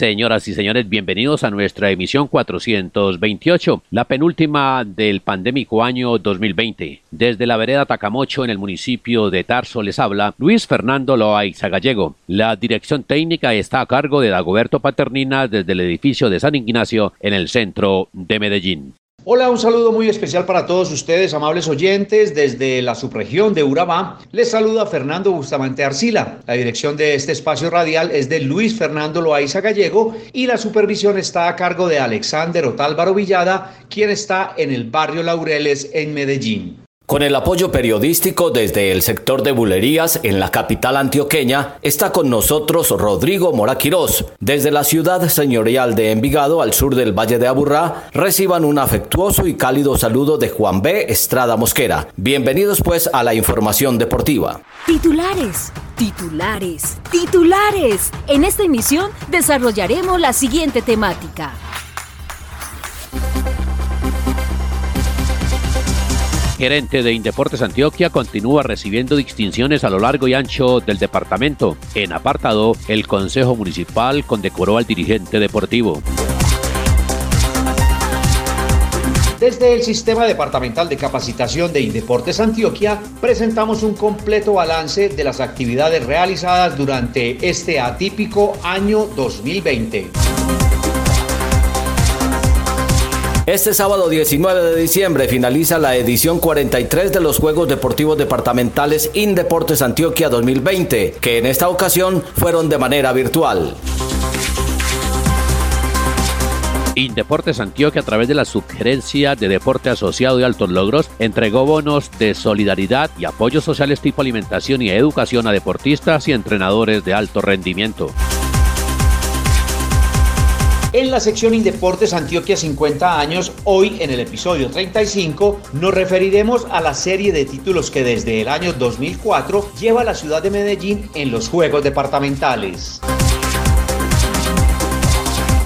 Señoras y señores, bienvenidos a nuestra emisión 428, la penúltima del pandémico año 2020. Desde la vereda Tacamocho, en el municipio de Tarso, les habla Luis Fernando Loaiza Gallego. La dirección técnica está a cargo de Dagoberto Paternina desde el edificio de San Ignacio, en el centro de Medellín. Hola, un saludo muy especial para todos ustedes, amables oyentes, desde la subregión de Urabá. Les saluda Fernando Bustamante Arcila. La dirección de este espacio radial es de Luis Fernando Loaiza Gallego y la supervisión está a cargo de Alexander Otálvaro Villada, quien está en el barrio Laureles en Medellín. Con el apoyo periodístico desde el sector de bulerías en la capital antioqueña, está con nosotros Rodrigo Moraquirós. Desde la ciudad señorial de Envigado, al sur del Valle de Aburrá, reciban un afectuoso y cálido saludo de Juan B. Estrada Mosquera. Bienvenidos pues a la información deportiva. Titulares, titulares, titulares. En esta emisión desarrollaremos la siguiente temática. Gerente de Indeportes Antioquia, continúa recibiendo distinciones a lo largo y ancho del departamento. En apartado, el Consejo Municipal condecoró al dirigente deportivo. Desde el Sistema Departamental de Capacitación de Indeportes Antioquia presentamos un completo balance de las actividades realizadas durante este atípico año 2020. Este sábado 19 de diciembre finaliza la edición 43 de los Juegos Deportivos Departamentales Indeportes Antioquia 2020, que en esta ocasión fueron de manera virtual. Indeportes Antioquia a través de la sugerencia de Deporte Asociado y Altos Logros entregó bonos de solidaridad y apoyos sociales tipo alimentación y educación a deportistas y entrenadores de alto rendimiento. En la sección Indeportes Antioquia 50 años, hoy en el episodio 35 nos referiremos a la serie de títulos que desde el año 2004 lleva la ciudad de Medellín en los Juegos Departamentales.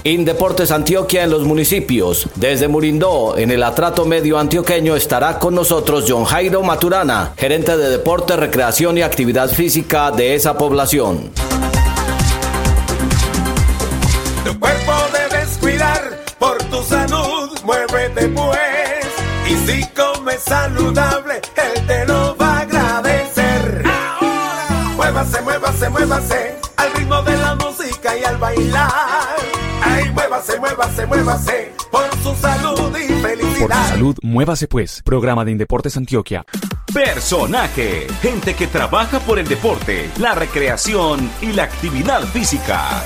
Indeportes Antioquia en los municipios. Desde Murindó, en el atrato medio antioqueño, estará con nosotros John Jairo Maturana, gerente de Deporte, Recreación y Actividad Física de esa población. Y si comes saludable, él te lo va a agradecer. Ahora. Muévase, muévase, muévase al ritmo de la música y al bailar. Ay, muévase, muévase, muévase por su salud y felicidad. Por su salud, muévase pues. Programa de Indeportes Antioquia. Personaje, gente que trabaja por el deporte, la recreación y la actividad física.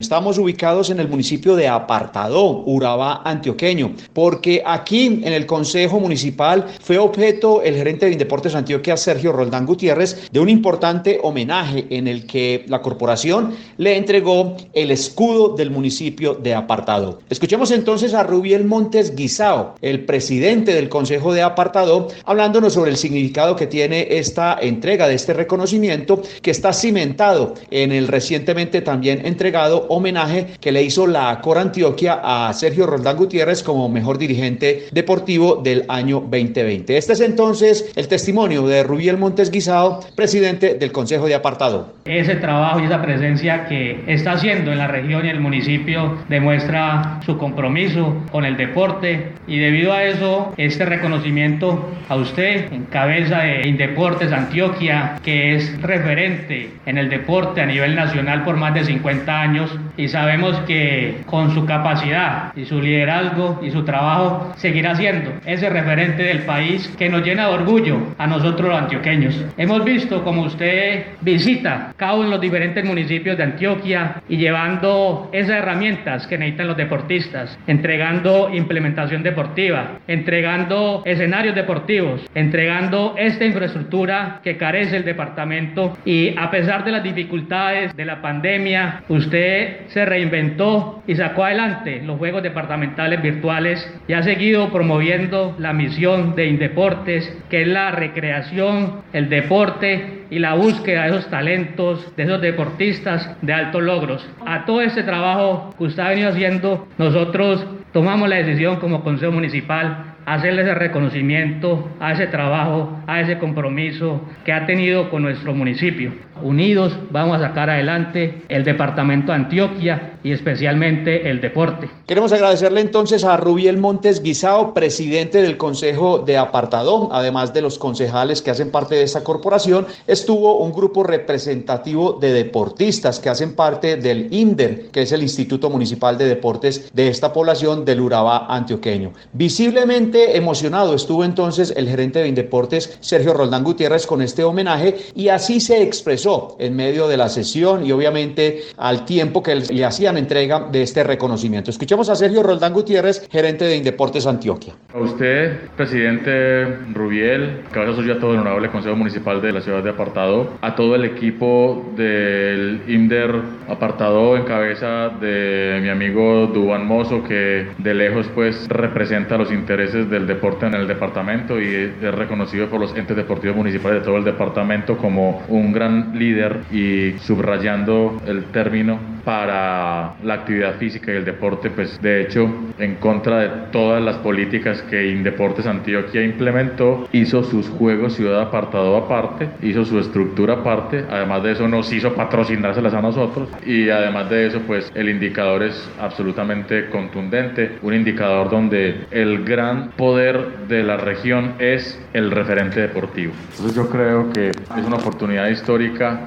Estamos ubicados en el municipio de Apartadó, Urabá, Antioqueño, porque aquí en el Consejo Municipal fue objeto el gerente de Indeportes Antioquia, Sergio Roldán Gutiérrez, de un importante homenaje en el que la corporación le entregó el escudo del municipio de Apartado. Escuchemos entonces a Rubiel Montes Guisao, el presidente del Consejo de Apartado, hablándonos sobre el significado que tiene esta entrega de este reconocimiento que está cimentado en el recientemente también entregado homenaje que le hizo la Cor Antioquia a Sergio Roldán Gutiérrez como mejor dirigente deportivo del año 2020. Este es entonces el testimonio de Rubiel Montes Guisado, presidente del Consejo de Apartado. Ese trabajo y esa presencia que está haciendo en la región y el municipio demuestra su compromiso con el deporte y debido a eso este reconocimiento a usted en cabeza de Indeportes Antioquia que es referente en el deporte a nivel nacional por más de 50 años y sabemos que con su capacidad y su liderazgo y su trabajo seguirá siendo ese referente del país que nos llena de orgullo a nosotros los antioqueños. Hemos visto como usted visita cada uno de los diferentes municipios de Antioquia y llevando esas herramientas que necesitan los deportistas, entregando implementación deportiva, entregando escenarios deportivos, entregando esta infraestructura que carece el departamento y a pesar de las dificultades de la pandemia, usted se reinventó y sacó adelante los Juegos Departamentales Virtuales y ha seguido promoviendo la misión de Indeportes, que es la recreación, el deporte y la búsqueda de esos talentos, de esos deportistas de altos logros. A todo este trabajo que usted ha venido haciendo, nosotros tomamos la decisión como Consejo Municipal hacerle ese reconocimiento a ese trabajo, a ese compromiso que ha tenido con nuestro municipio. Unidos vamos a sacar adelante el departamento de Antioquia y especialmente el deporte. Queremos agradecerle entonces a Rubiel Montes Guisao, presidente del Consejo de Apartadón, además de los concejales que hacen parte de esta corporación, estuvo un grupo representativo de deportistas que hacen parte del INDER, que es el Instituto Municipal de Deportes de esta población del Urabá antioqueño. Visiblemente emocionado estuvo entonces el gerente de Indeportes, Sergio Roldán Gutiérrez, con este homenaje y así se expresó en medio de la sesión y obviamente al tiempo que le hacían entrega de este reconocimiento. Escuchemos a Sergio Roldán Gutiérrez, gerente de Indeportes Antioquia. A usted, presidente Rubiel, cabeza suya todo el honorable Consejo Municipal de la ciudad de Apartado, a todo el equipo del INDER Apartado en cabeza de mi amigo Duban Mozo, que de lejos pues representa los intereses del deporte en el departamento y es reconocido por los entes deportivos municipales de todo el departamento como un gran líder y subrayando el término para la actividad física y el deporte, pues de hecho en contra de todas las políticas que Indeportes Antioquia implementó, hizo sus juegos ciudad apartado aparte, hizo su estructura aparte, además de eso nos hizo patrocinárselas a nosotros y además de eso pues el indicador es absolutamente contundente, un indicador donde el gran poder de la región es el referente deportivo. Entonces yo creo que es una oportunidad histórica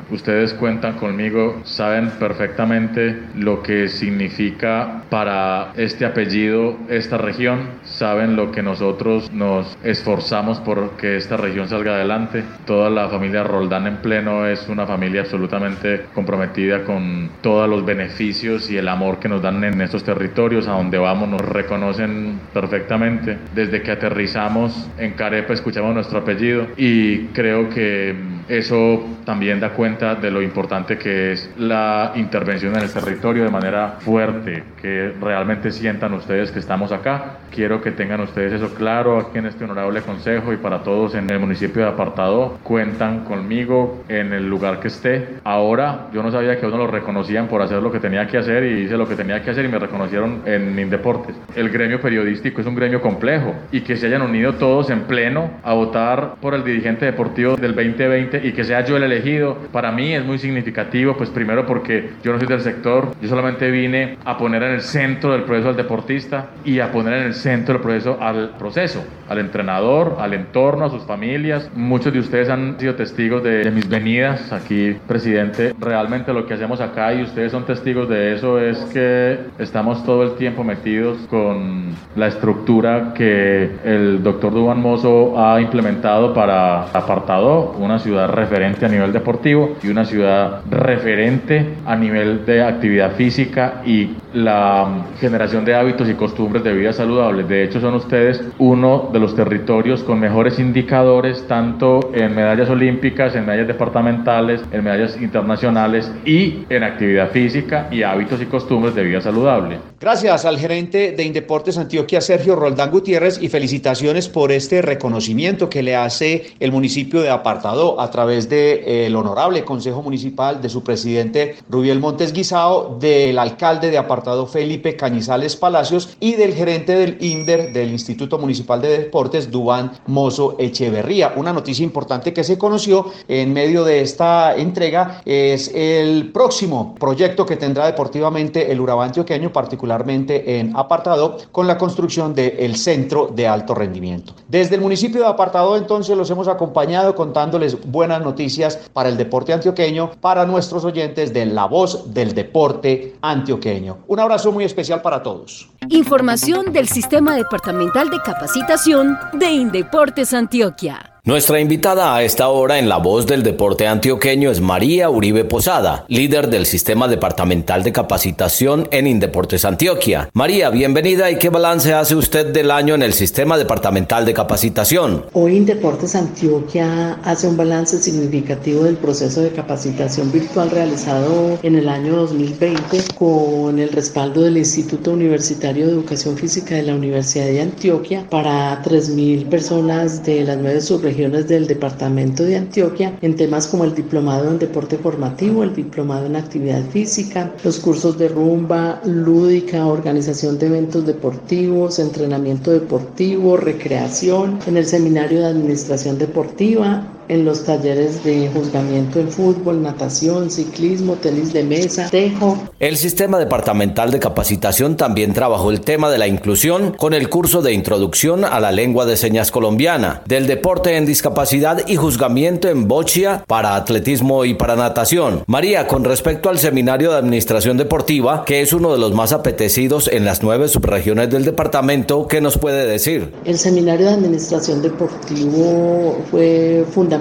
Ustedes cuentan conmigo, saben perfectamente lo que significa para este apellido esta región, saben lo que nosotros nos esforzamos por que esta región salga adelante. Toda la familia Roldán en pleno es una familia absolutamente comprometida con todos los beneficios y el amor que nos dan en estos territorios, a donde vamos nos reconocen perfectamente. Desde que aterrizamos en Carepa escuchamos nuestro apellido y creo que eso también da cuenta de lo importante que es la intervención en el territorio de manera fuerte, que realmente sientan ustedes que estamos acá. Quiero que tengan ustedes eso claro aquí en este honorable consejo y para todos en el municipio de Apartado. Cuentan conmigo en el lugar que esté. Ahora yo no sabía que uno lo reconocían por hacer lo que tenía que hacer y hice lo que tenía que hacer y me reconocieron en Indeportes. El gremio periodístico es un gremio complejo y que se hayan unido todos en pleno a votar por el dirigente deportivo del 2020 y que sea yo el elegido, para mí es muy significativo, pues primero porque yo no soy del sector, yo solamente vine a poner en el centro del proceso al deportista y a poner en el centro del proceso al proceso, al entrenador, al entorno, a sus familias. Muchos de ustedes han sido testigos de, de mis venidas aquí, presidente. Realmente lo que hacemos acá y ustedes son testigos de eso es que estamos todo el tiempo metidos con la estructura que el doctor Duban Mozo ha implementado para Apartado, una ciudad referente a nivel deportivo y una ciudad referente a nivel de actividad física y la generación de hábitos y costumbres de vida saludables. De hecho, son ustedes uno de los territorios con mejores indicadores, tanto en medallas olímpicas, en medallas departamentales, en medallas internacionales y en actividad física y hábitos y costumbres de vida saludable. Gracias al gerente de Indeportes Antioquia, Sergio Roldán Gutiérrez, y felicitaciones por este reconocimiento que le hace el municipio de Apartado a través del de, honorable Consejo Municipal, de su presidente Rubiel Montes Del alcalde de Apartado Felipe Cañizales Palacios y del gerente del INDER del Instituto Municipal de Deportes, Dubán Mozo Echeverría. Una noticia importante que se conoció en medio de esta entrega es el próximo proyecto que tendrá deportivamente el Urabá antioqueño, particularmente en Apartado, con la construcción del Centro de Alto Rendimiento. Desde el municipio de Apartado, entonces, los hemos acompañado contándoles buenas noticias para el deporte antioqueño, para nuestros oyentes de La Voz del Deporte Antioqueño. Un abrazo muy especial para todos. Información del Sistema Departamental de Capacitación de Indeportes Antioquia. Nuestra invitada a esta hora en la voz del deporte antioqueño es María Uribe Posada, líder del Sistema Departamental de Capacitación en Indeportes Antioquia. María, bienvenida y qué balance hace usted del año en el Sistema Departamental de Capacitación. Hoy Indeportes Antioquia hace un balance significativo del proceso de capacitación virtual realizado en el año 2020 con el respaldo del Instituto Universitario de Educación Física de la Universidad de Antioquia para 3.000 personas de las nueve subregiones del departamento de Antioquia en temas como el diplomado en deporte formativo, el diplomado en actividad física, los cursos de rumba, lúdica, organización de eventos deportivos, entrenamiento deportivo, recreación, en el seminario de administración deportiva, en los talleres de juzgamiento en fútbol, natación, ciclismo, tenis de mesa, tejo. El Sistema Departamental de Capacitación también trabajó el tema de la inclusión con el curso de introducción a la lengua de señas colombiana, del deporte en discapacidad y juzgamiento en bochia para atletismo y para natación. María, con respecto al seminario de administración deportiva, que es uno de los más apetecidos en las nueve subregiones del departamento, ¿qué nos puede decir? El seminario de administración deportivo fue fundamental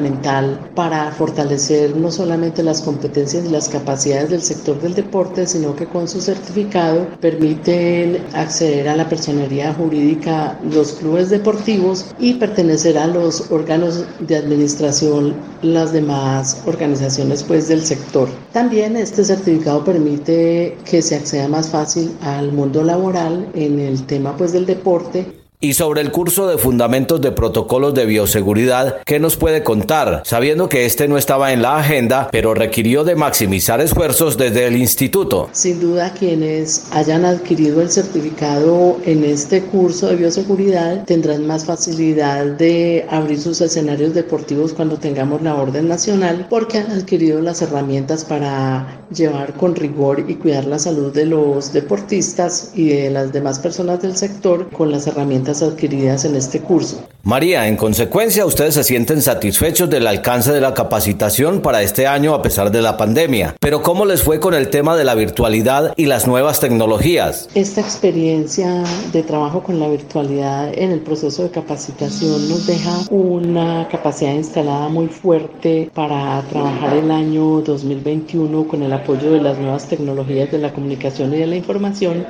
para fortalecer no solamente las competencias y las capacidades del sector del deporte, sino que con su certificado permiten acceder a la personería jurídica los clubes deportivos y pertenecer a los órganos de administración las demás organizaciones pues del sector. También este certificado permite que se acceda más fácil al mundo laboral en el tema pues del deporte y sobre el curso de Fundamentos de Protocolos de Bioseguridad, ¿qué nos puede contar? Sabiendo que este no estaba en la agenda, pero requirió de maximizar esfuerzos desde el instituto. Sin duda, quienes hayan adquirido el certificado en este curso de bioseguridad tendrán más facilidad de abrir sus escenarios deportivos cuando tengamos la orden nacional, porque han adquirido las herramientas para llevar con rigor y cuidar la salud de los deportistas y de las demás personas del sector con las herramientas adquiridas en este curso. María, en consecuencia, ustedes se sienten satisfechos del alcance de la capacitación para este año a pesar de la pandemia. Pero ¿cómo les fue con el tema de la virtualidad y las nuevas tecnologías? Esta experiencia de trabajo con la virtualidad en el proceso de capacitación nos deja una capacidad instalada muy fuerte para trabajar el año 2021 con el apoyo de las nuevas tecnologías de la comunicación y de la información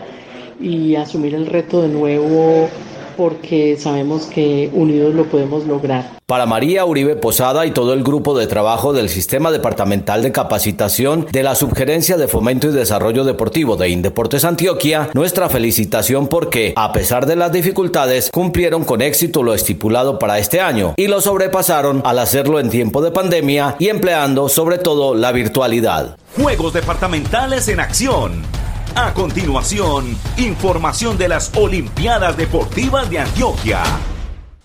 y asumir el reto de nuevo porque sabemos que unidos lo podemos lograr. Para María Uribe Posada y todo el grupo de trabajo del Sistema Departamental de Capacitación de la Subgerencia de Fomento y Desarrollo Deportivo de Indeportes Antioquia, nuestra felicitación porque, a pesar de las dificultades, cumplieron con éxito lo estipulado para este año y lo sobrepasaron al hacerlo en tiempo de pandemia y empleando sobre todo la virtualidad. Juegos departamentales en acción a continuación, información de las Olimpiadas Deportivas de Antioquia.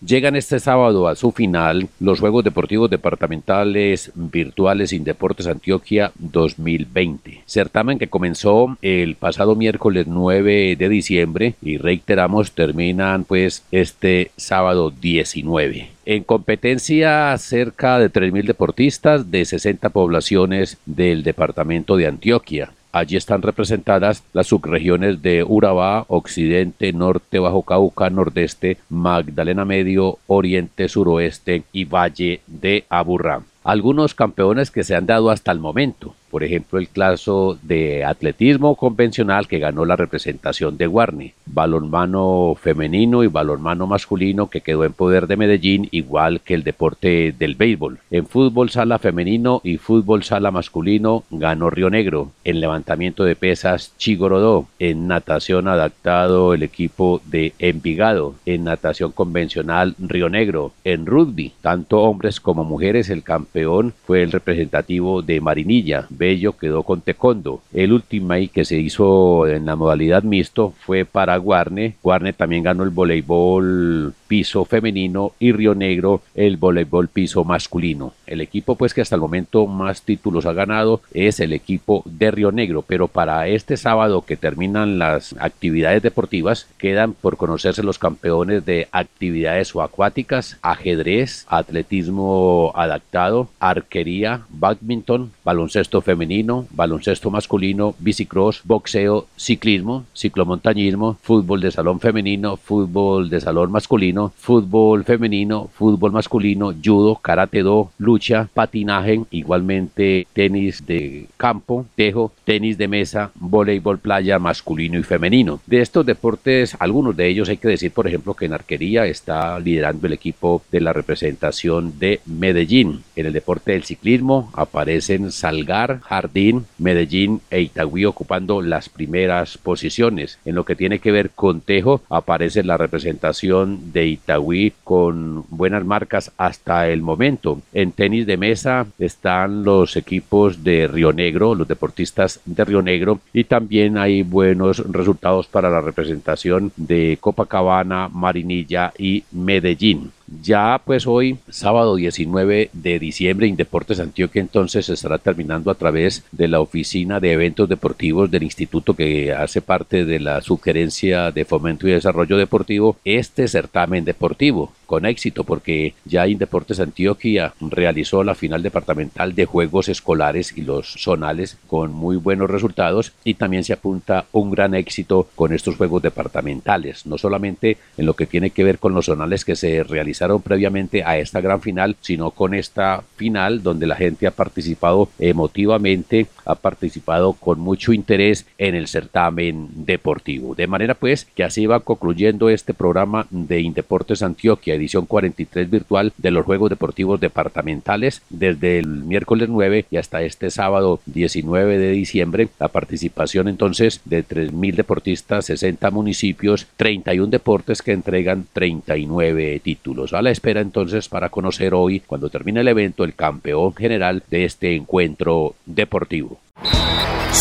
Llegan este sábado a su final los Juegos Deportivos Departamentales Virtuales Deportes Antioquia 2020. Certamen que comenzó el pasado miércoles 9 de diciembre y reiteramos terminan pues este sábado 19. En competencia cerca de 3.000 deportistas de 60 poblaciones del departamento de Antioquia. Allí están representadas las subregiones de Urabá, Occidente, Norte, Bajo Cauca, Nordeste, Magdalena Medio, Oriente, Suroeste y Valle de Aburrá. Algunos campeones que se han dado hasta el momento. Por ejemplo, el caso de atletismo convencional que ganó la representación de Guarni, balonmano femenino y balonmano masculino que quedó en poder de Medellín, igual que el deporte del béisbol. En fútbol sala femenino y fútbol sala masculino ganó Río Negro. En levantamiento de pesas, Chigorodó. En natación adaptado, el equipo de Envigado. En natación convencional, Río Negro. En rugby, tanto hombres como mujeres, el campeón fue el representativo de Marinilla. Bello quedó con Tecondo. El último que se hizo en la modalidad mixto fue para Guarne. Guarne también ganó el voleibol piso femenino y Río Negro el voleibol piso masculino. El equipo pues que hasta el momento más títulos ha ganado es el equipo de Río Negro, pero para este sábado que terminan las actividades deportivas quedan por conocerse los campeones de actividades acuáticas, ajedrez, atletismo adaptado, arquería, badminton, baloncesto femenino, baloncesto masculino, bicicross, boxeo, ciclismo, ciclomontañismo, fútbol de salón femenino, fútbol de salón masculino, fútbol femenino, fútbol masculino, judo, karate do, lucha, patinaje, igualmente tenis de campo, tejo, tenis de mesa, voleibol playa masculino y femenino. De estos deportes, algunos de ellos hay que decir, por ejemplo, que en arquería está liderando el equipo de la representación de Medellín. En el deporte del ciclismo aparecen Salgar, Jardín, Medellín e Itagüí ocupando las primeras posiciones. En lo que tiene que ver con tejo aparece la representación de Itagüí con buenas marcas hasta el momento. En tenis de mesa están los equipos de Río Negro, los deportistas de Río Negro y también hay buenos resultados para la representación de Copacabana, Marinilla y Medellín. Ya pues hoy, sábado 19 de diciembre, Indeportes Antioquia entonces estará terminando a través de la oficina de eventos deportivos del instituto que hace parte de la sugerencia de fomento y desarrollo deportivo este certamen deportivo con éxito porque ya Indeportes Antioquia realizó la final departamental de juegos escolares y los zonales con muy buenos resultados y también se apunta un gran éxito con estos juegos departamentales, no solamente en lo que tiene que ver con los zonales que se realizaron previamente a esta gran final, sino con esta final donde la gente ha participado emotivamente, ha participado con mucho interés en el certamen deportivo. De manera pues que así va concluyendo este programa de Indeportes Antioquia, edición 43 virtual de los Juegos Deportivos Departamentales desde el miércoles 9 y hasta este sábado 19 de diciembre. La participación entonces de 3.000 deportistas, 60 municipios, 31 deportes que entregan 39 títulos a la espera entonces para conocer hoy, cuando termine el evento, el campeón general de este encuentro deportivo.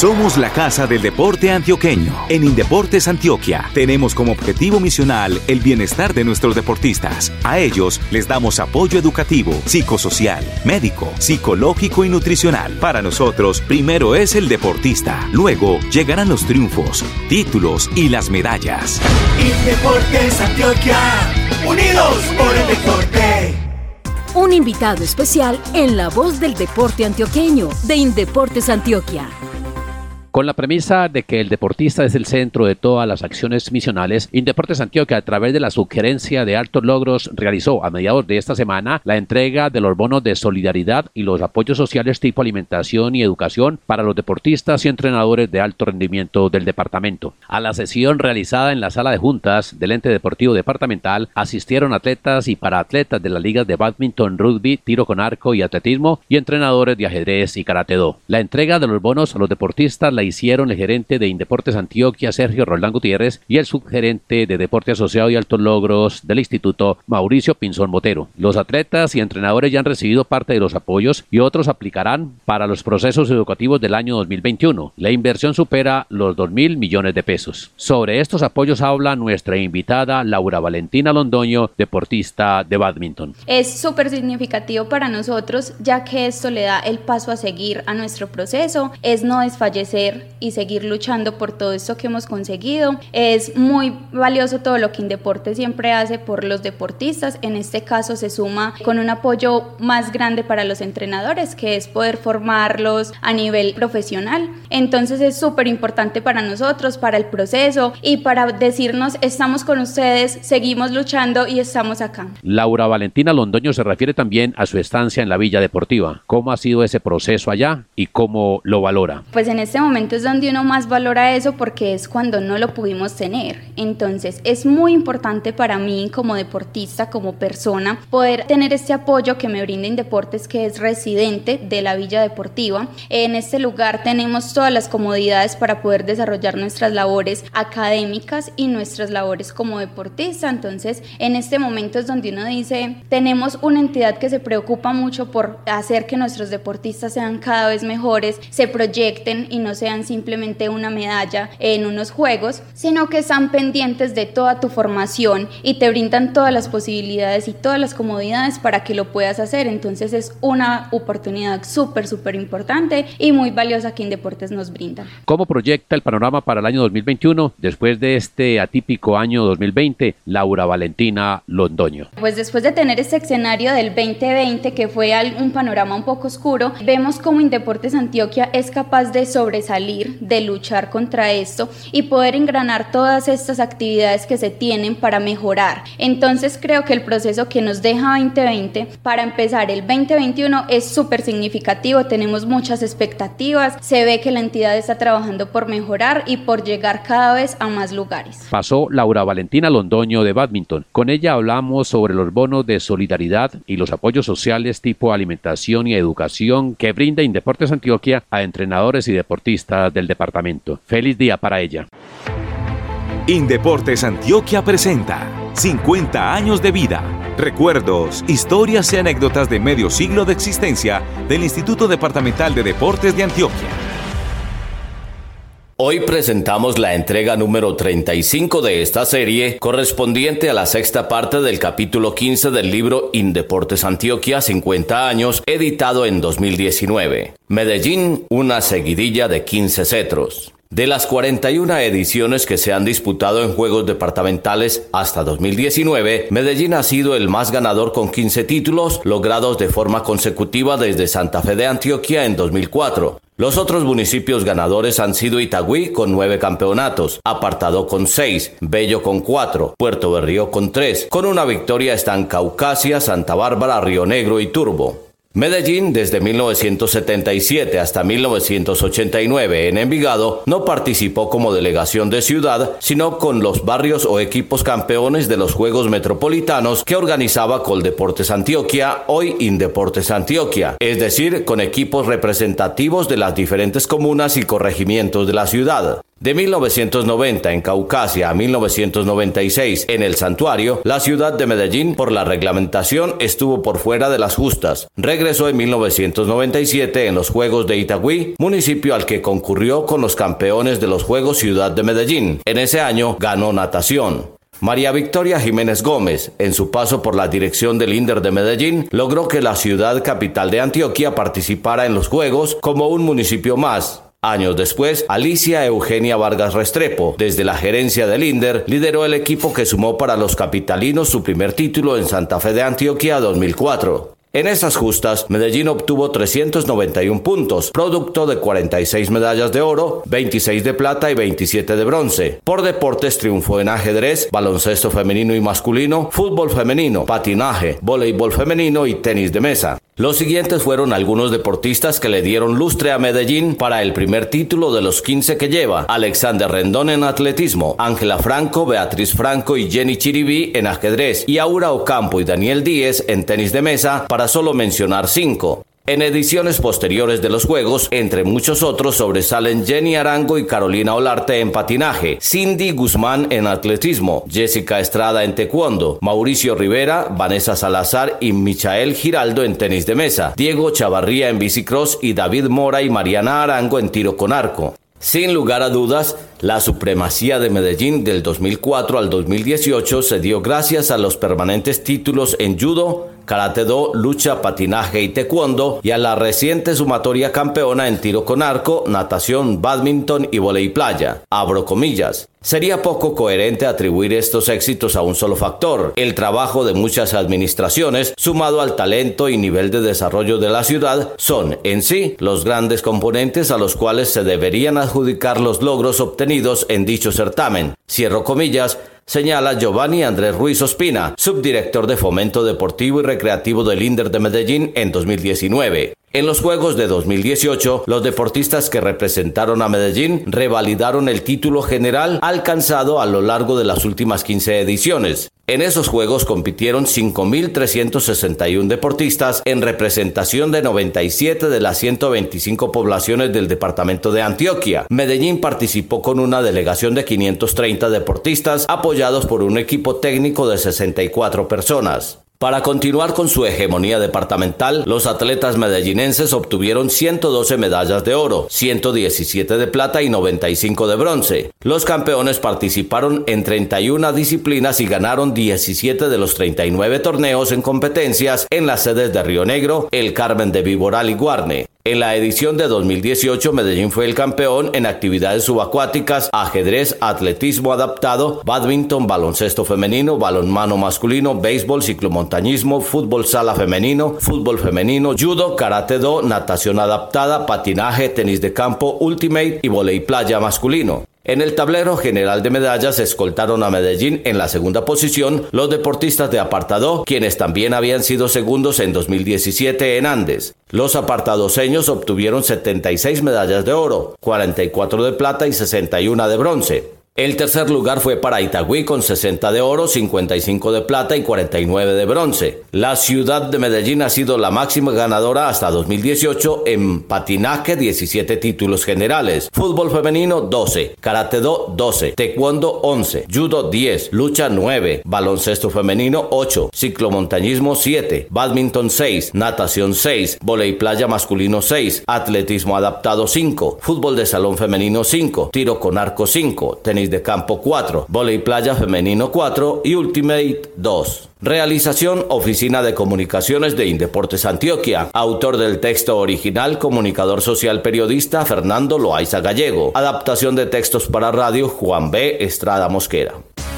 Somos la Casa del Deporte Antioqueño. En Indeportes Antioquia tenemos como objetivo misional el bienestar de nuestros deportistas. A ellos les damos apoyo educativo, psicosocial, médico, psicológico y nutricional. Para nosotros, primero es el deportista. Luego llegarán los triunfos, títulos y las medallas. Indeportes Antioquia, unidos por el deporte. Un invitado especial en la voz del deporte antioqueño de Indeportes Antioquia. Con la premisa de que el deportista es el centro de todas las acciones misionales, Indeportes Antioquia, a través de la sugerencia de altos logros, realizó a mediados de esta semana la entrega de los bonos de solidaridad y los apoyos sociales tipo alimentación y educación para los deportistas y entrenadores de alto rendimiento del departamento. A la sesión realizada en la sala de juntas del ente deportivo departamental asistieron atletas y paraatletas de las ligas de badminton, rugby, tiro con arco y atletismo y entrenadores de ajedrez y karate do. La entrega de los bonos a los deportistas hicieron el gerente de Indeportes Antioquia, Sergio Roldán Gutiérrez, y el subgerente de Deporte Asociado y Altos Logros del Instituto, Mauricio Pinzón Botero. Los atletas y entrenadores ya han recibido parte de los apoyos y otros aplicarán para los procesos educativos del año 2021. La inversión supera los 2 mil millones de pesos. Sobre estos apoyos habla nuestra invitada Laura Valentina Londoño, deportista de badminton. Es súper significativo para nosotros ya que esto le da el paso a seguir a nuestro proceso, es no desfallecer y seguir luchando por todo esto que hemos conseguido. Es muy valioso todo lo que Indeporte siempre hace por los deportistas. En este caso se suma con un apoyo más grande para los entrenadores, que es poder formarlos a nivel profesional. Entonces es súper importante para nosotros, para el proceso y para decirnos estamos con ustedes, seguimos luchando y estamos acá. Laura Valentina Londoño se refiere también a su estancia en la Villa Deportiva. ¿Cómo ha sido ese proceso allá y cómo lo valora? Pues en este momento es donde uno más valora eso porque es cuando no lo pudimos tener. Entonces es muy importante para mí como deportista, como persona, poder tener este apoyo que me brinda Indeportes, que es residente de la Villa Deportiva. En este lugar tenemos todas las comodidades para poder desarrollar nuestras labores académicas y nuestras labores como deportista. Entonces en este momento es donde uno dice, tenemos una entidad que se preocupa mucho por hacer que nuestros deportistas sean cada vez mejores, se proyecten y no sean vean simplemente una medalla en unos juegos, sino que están pendientes de toda tu formación y te brindan todas las posibilidades y todas las comodidades para que lo puedas hacer. Entonces es una oportunidad súper, súper importante y muy valiosa que Indeportes nos brinda. ¿Cómo proyecta el panorama para el año 2021 después de este atípico año 2020, Laura Valentina Londoño? Pues después de tener este escenario del 2020 que fue un panorama un poco oscuro, vemos cómo Indeportes Antioquia es capaz de sobresalir, de luchar contra esto y poder engranar todas estas actividades que se tienen para mejorar. Entonces creo que el proceso que nos deja 2020 para empezar el 2021 es súper significativo, tenemos muchas expectativas, se ve que la entidad está trabajando por mejorar y por llegar cada vez a más lugares. Pasó Laura Valentina Londoño de Badminton. Con ella hablamos sobre los bonos de solidaridad y los apoyos sociales tipo alimentación y educación que brinda Indeportes Antioquia a entrenadores y deportistas del departamento. Feliz día para ella. Indeportes Antioquia presenta 50 años de vida, recuerdos, historias y anécdotas de medio siglo de existencia del Instituto Departamental de Deportes de Antioquia. Hoy presentamos la entrega número 35 de esta serie, correspondiente a la sexta parte del capítulo 15 del libro Indeportes Antioquia 50 años, editado en 2019. Medellín, una seguidilla de 15 cetros. De las 41 ediciones que se han disputado en Juegos Departamentales hasta 2019, Medellín ha sido el más ganador con 15 títulos logrados de forma consecutiva desde Santa Fe de Antioquia en 2004. Los otros municipios ganadores han sido Itagüí con nueve campeonatos, Apartado con seis, Bello con cuatro, Puerto Berrío con tres. Con una victoria están Caucasia, Santa Bárbara, Río Negro y Turbo. Medellín, desde 1977 hasta 1989 en Envigado, no participó como delegación de ciudad, sino con los barrios o equipos campeones de los Juegos Metropolitanos que organizaba Coldeportes Antioquia, hoy Indeportes Antioquia, es decir, con equipos representativos de las diferentes comunas y corregimientos de la ciudad. De 1990 en Caucasia a 1996 en el santuario, la ciudad de Medellín por la reglamentación estuvo por fuera de las justas. Regresó en 1997 en los Juegos de Itagüí, municipio al que concurrió con los campeones de los Juegos Ciudad de Medellín. En ese año ganó natación. María Victoria Jiménez Gómez, en su paso por la dirección del INDER de Medellín, logró que la ciudad capital de Antioquia participara en los Juegos como un municipio más. Años después, Alicia Eugenia Vargas Restrepo, desde la gerencia del INDER, lideró el equipo que sumó para los capitalinos su primer título en Santa Fe de Antioquia 2004. En esas justas, Medellín obtuvo 391 puntos, producto de 46 medallas de oro, 26 de plata y 27 de bronce. Por deportes triunfó en ajedrez, baloncesto femenino y masculino, fútbol femenino, patinaje, voleibol femenino y tenis de mesa. Los siguientes fueron algunos deportistas que le dieron lustre a Medellín para el primer título de los 15 que lleva. Alexander Rendón en atletismo, Ángela Franco, Beatriz Franco y Jenny Chiribí en ajedrez y Aura Ocampo y Daniel Díez en tenis de mesa para solo mencionar cinco. En ediciones posteriores de los Juegos, entre muchos otros, sobresalen Jenny Arango y Carolina Olarte en patinaje, Cindy Guzmán en atletismo, Jessica Estrada en taekwondo, Mauricio Rivera, Vanessa Salazar y Michael Giraldo en tenis de mesa, Diego Chavarría en bicicross y David Mora y Mariana Arango en tiro con arco. Sin lugar a dudas, la supremacía de Medellín del 2004 al 2018 se dio gracias a los permanentes títulos en judo, karate do, lucha, patinaje y taekwondo y a la reciente sumatoria campeona en tiro con arco, natación, badminton y volei playa. Abro comillas. Sería poco coherente atribuir estos éxitos a un solo factor, el trabajo de muchas administraciones, sumado al talento y nivel de desarrollo de la ciudad, son en sí los grandes componentes a los cuales se deberían adjudicar los logros obtenidos en dicho certamen. Cierro comillas, señala Giovanni Andrés Ruiz Ospina, subdirector de Fomento Deportivo y Recreativo del INDER de Medellín en 2019. En los Juegos de 2018, los deportistas que representaron a Medellín revalidaron el título general alcanzado a lo largo de las últimas 15 ediciones. En esos Juegos compitieron 5.361 deportistas en representación de 97 de las 125 poblaciones del departamento de Antioquia. Medellín participó con una delegación de 530 deportistas apoyados por un equipo técnico de 64 personas. Para continuar con su hegemonía departamental, los atletas medellinenses obtuvieron 112 medallas de oro, 117 de plata y 95 de bronce. Los campeones participaron en 31 disciplinas y ganaron 17 de los 39 torneos en competencias en las sedes de Río Negro, El Carmen de Viboral y Guarne. En la edición de 2018, Medellín fue el campeón en actividades subacuáticas, ajedrez, atletismo adaptado, badminton, baloncesto femenino, balonmano masculino, béisbol, ciclomontañismo, fútbol sala femenino, fútbol femenino, judo, karate do, natación adaptada, patinaje, tenis de campo, ultimate y volei playa masculino. En el tablero general de medallas escoltaron a Medellín en la segunda posición los deportistas de apartado, quienes también habían sido segundos en 2017 en Andes. Los apartadoseños obtuvieron 76 medallas de oro, 44 de plata y 61 de bronce. El tercer lugar fue para Itagüí con 60 de oro, 55 de plata y 49 de bronce. La ciudad de Medellín ha sido la máxima ganadora hasta 2018 en patinaje, 17 títulos generales, fútbol femenino 12, karate do 12, taekwondo 11, judo 10, lucha 9, baloncesto femenino 8, ciclomontañismo 7, badminton 6, natación 6, volei playa masculino 6, atletismo adaptado 5, fútbol de salón femenino 5, tiro con arco 5, tenis de campo 4, volei playa femenino 4 y Ultimate 2. Realización Oficina de Comunicaciones de Indeportes Antioquia. Autor del texto original, comunicador social periodista Fernando Loaiza Gallego. Adaptación de textos para radio Juan B. Estrada Mosquera.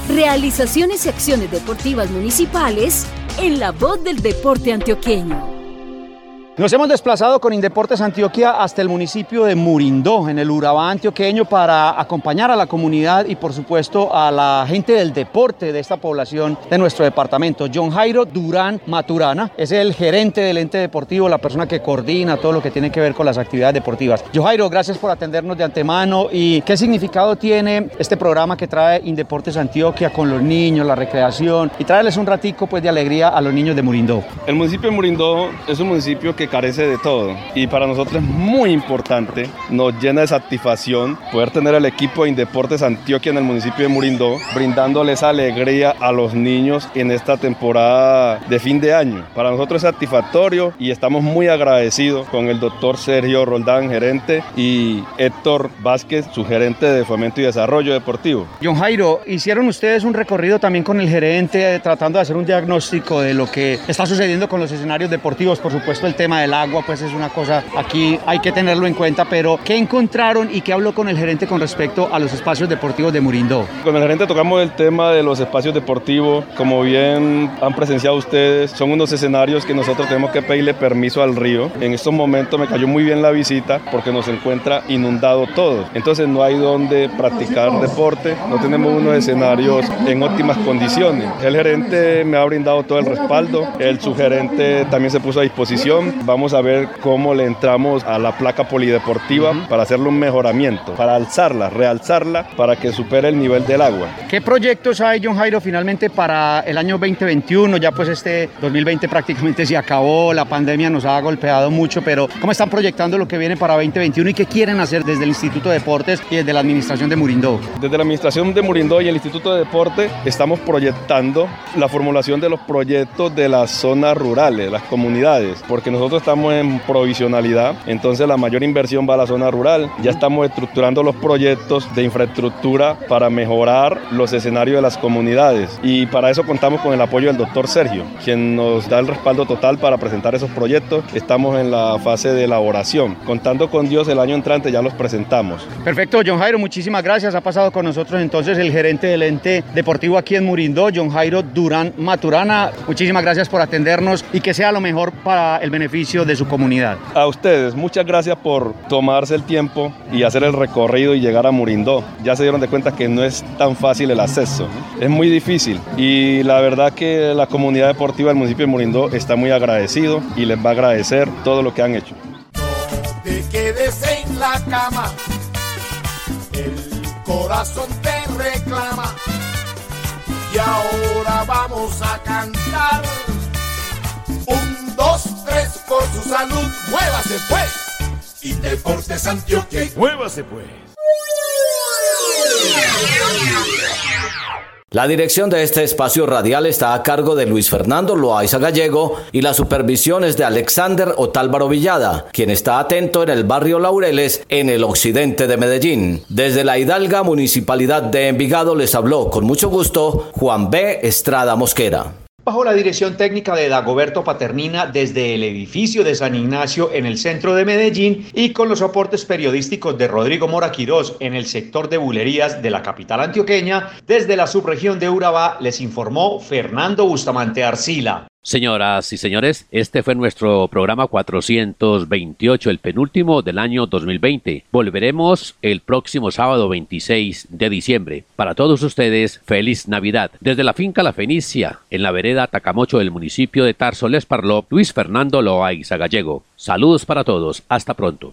Realizaciones y acciones deportivas municipales en la voz del deporte antioqueño. Nos hemos desplazado con Indeportes Antioquia hasta el municipio de Murindó, en el Urabá antioqueño, para acompañar a la comunidad y, por supuesto, a la gente del deporte de esta población de nuestro departamento. John Jairo Durán Maturana es el gerente del ente deportivo, la persona que coordina todo lo que tiene que ver con las actividades deportivas. John Jairo, gracias por atendernos de antemano. ¿Y qué significado tiene este programa que trae Indeportes Antioquia con los niños, la recreación y traerles un ratico pues, de alegría a los niños de Murindó? El municipio de Murindó es un municipio que carece de todo y para nosotros es muy importante, nos llena de satisfacción poder tener el equipo de Indeportes Antioquia en el municipio de Murindó, brindándoles alegría a los niños en esta temporada de fin de año. Para nosotros es satisfactorio y estamos muy agradecidos con el doctor Sergio Roldán, gerente, y Héctor Vázquez, su gerente de Fomento y Desarrollo Deportivo. John Jairo, hicieron ustedes un recorrido también con el gerente tratando de hacer un diagnóstico de lo que está sucediendo con los escenarios deportivos, por supuesto el tema del agua pues es una cosa, aquí hay que tenerlo en cuenta, pero ¿qué encontraron y qué habló con el gerente con respecto a los espacios deportivos de Murindó? Con el gerente tocamos el tema de los espacios deportivos, como bien han presenciado ustedes, son unos escenarios que nosotros tenemos que pedirle permiso al río. En estos momentos me cayó muy bien la visita porque nos encuentra inundado todo, entonces no hay donde practicar deporte, no tenemos unos escenarios en óptimas condiciones. El gerente me ha brindado todo el respaldo, el sugerente también se puso a disposición, Vamos a ver cómo le entramos a la placa polideportiva para hacerle un mejoramiento, para alzarla, realzarla, para que supere el nivel del agua. ¿Qué proyectos hay, John Jairo, finalmente para el año 2021? Ya pues este 2020 prácticamente se acabó, la pandemia nos ha golpeado mucho, pero ¿cómo están proyectando lo que viene para 2021 y qué quieren hacer desde el Instituto de Deportes y desde la Administración de Murindó? Desde la Administración de Murindó y el Instituto de Deporte estamos proyectando la formulación de los proyectos de las zonas rurales, las comunidades, porque nosotros estamos en provisionalidad, entonces la mayor inversión va a la zona rural. Ya estamos estructurando los proyectos de infraestructura para mejorar los escenarios de las comunidades y para eso contamos con el apoyo del doctor Sergio, quien nos da el respaldo total para presentar esos proyectos. Estamos en la fase de elaboración. Contando con Dios, el año entrante ya los presentamos. Perfecto, John Jairo, muchísimas gracias. Ha pasado con nosotros entonces el gerente del ente deportivo aquí en Murindó, John Jairo Durán Maturana. Muchísimas gracias por atendernos y que sea lo mejor para el beneficio de su comunidad. A ustedes, muchas gracias por tomarse el tiempo y hacer el recorrido y llegar a Murindó. Ya se dieron de cuenta que no es tan fácil el acceso, es muy difícil y la verdad que la comunidad deportiva del municipio de Murindó está muy agradecido y les va a agradecer todo lo que han hecho. No te quedes en la cama, el corazón te reclama y ahora vamos a cantar por su salud, muévase pues. Y Deportes Antioquia. Muévase pues. La dirección de este espacio radial está a cargo de Luis Fernando Loaiza Gallego y la supervisión es de Alexander Otálvaro Villada, quien está atento en el barrio Laureles, en el occidente de Medellín. Desde la Hidalga Municipalidad de Envigado les habló con mucho gusto Juan B. Estrada Mosquera. Bajo la dirección técnica de Dagoberto Paternina desde el edificio de San Ignacio en el centro de Medellín y con los aportes periodísticos de Rodrigo Mora Quirós en el sector de bulerías de la capital antioqueña, desde la subregión de Urabá les informó Fernando Bustamante Arcila. Señoras y señores, este fue nuestro programa 428, el penúltimo del año 2020. Volveremos el próximo sábado 26 de diciembre. Para todos ustedes, feliz Navidad. Desde la finca La Fenicia, en la vereda Tacamocho del municipio de Tarso Les Parló, Luis Fernando Loaiza Gallego. Saludos para todos. Hasta pronto.